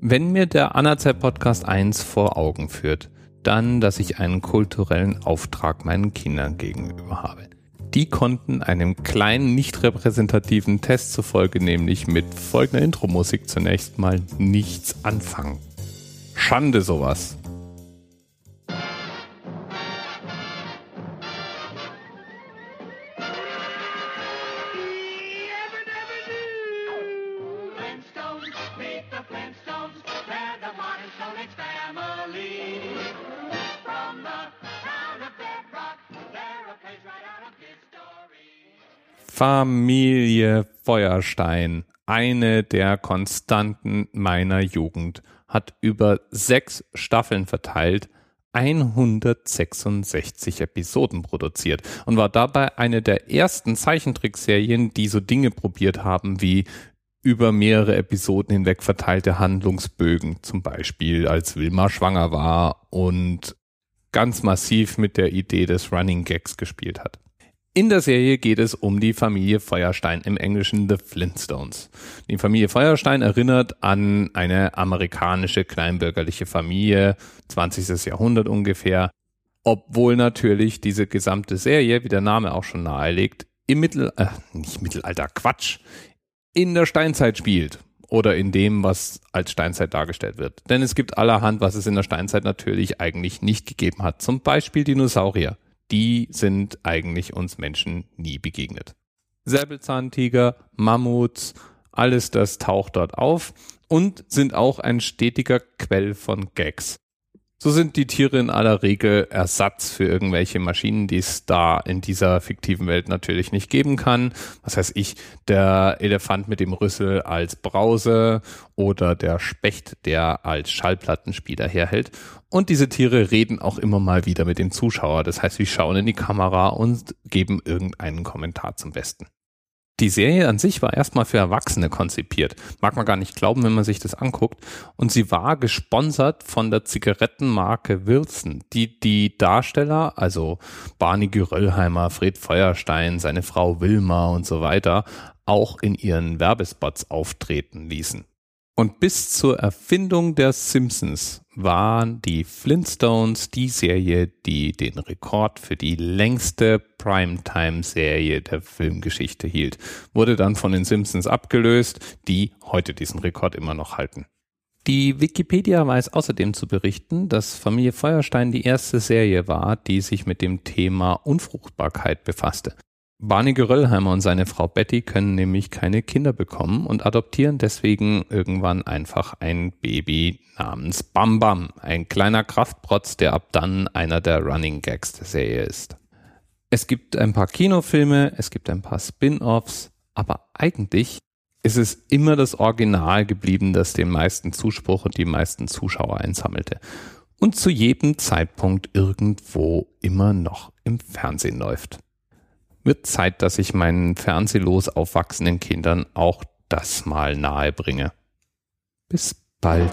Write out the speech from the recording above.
Wenn mir der Anerzeit Podcast 1 vor Augen führt, dann, dass ich einen kulturellen Auftrag meinen Kindern gegenüber habe. Die konnten einem kleinen, nicht repräsentativen Test zufolge nämlich mit folgender Intro-Musik zunächst mal nichts anfangen. Schande sowas. Familie Feuerstein, eine der Konstanten meiner Jugend, hat über sechs Staffeln verteilt 166 Episoden produziert und war dabei eine der ersten Zeichentrickserien, die so Dinge probiert haben wie über mehrere Episoden hinweg verteilte Handlungsbögen, zum Beispiel als Wilma schwanger war und ganz massiv mit der Idee des Running Gags gespielt hat. In der Serie geht es um die Familie Feuerstein, im Englischen The Flintstones. Die Familie Feuerstein erinnert an eine amerikanische kleinbürgerliche Familie, 20. Jahrhundert ungefähr, obwohl natürlich diese gesamte Serie, wie der Name auch schon nahelegt, im Mittel, äh, nicht Mittelalter, Quatsch, in der Steinzeit spielt oder in dem, was als Steinzeit dargestellt wird. Denn es gibt allerhand, was es in der Steinzeit natürlich eigentlich nicht gegeben hat. Zum Beispiel Dinosaurier die sind eigentlich uns Menschen nie begegnet. Säbelzahntiger, Mammuts, alles das taucht dort auf und sind auch ein stetiger Quell von Gags. So sind die Tiere in aller Regel Ersatz für irgendwelche Maschinen, die es da in dieser fiktiven Welt natürlich nicht geben kann. Was heißt ich, der Elefant mit dem Rüssel als Brause oder der Specht, der als Schallplattenspieler herhält. Und diese Tiere reden auch immer mal wieder mit dem Zuschauer. Das heißt, wir schauen in die Kamera und geben irgendeinen Kommentar zum Besten. Die Serie an sich war erstmal für Erwachsene konzipiert. Mag man gar nicht glauben, wenn man sich das anguckt. Und sie war gesponsert von der Zigarettenmarke Wilson, die die Darsteller, also Barney Geröllheimer, Fred Feuerstein, seine Frau Wilma und so weiter, auch in ihren Werbespots auftreten ließen. Und bis zur Erfindung der Simpsons waren die Flintstones die Serie, die den Rekord für die längste Primetime-Serie der Filmgeschichte hielt. Wurde dann von den Simpsons abgelöst, die heute diesen Rekord immer noch halten. Die Wikipedia weiß außerdem zu berichten, dass Familie Feuerstein die erste Serie war, die sich mit dem Thema Unfruchtbarkeit befasste. Barney Geröllheimer und seine Frau Betty können nämlich keine Kinder bekommen und adoptieren deswegen irgendwann einfach ein Baby namens Bam Bam, ein kleiner Kraftprotz, der ab dann einer der Running Gags der Serie ist. Es gibt ein paar Kinofilme, es gibt ein paar Spin-offs, aber eigentlich ist es immer das Original geblieben, das den meisten Zuspruch und die meisten Zuschauer einsammelte und zu jedem Zeitpunkt irgendwo immer noch im Fernsehen läuft. Wird Zeit, dass ich meinen fernsehlos aufwachsenden Kindern auch das mal nahe bringe. Bis bald.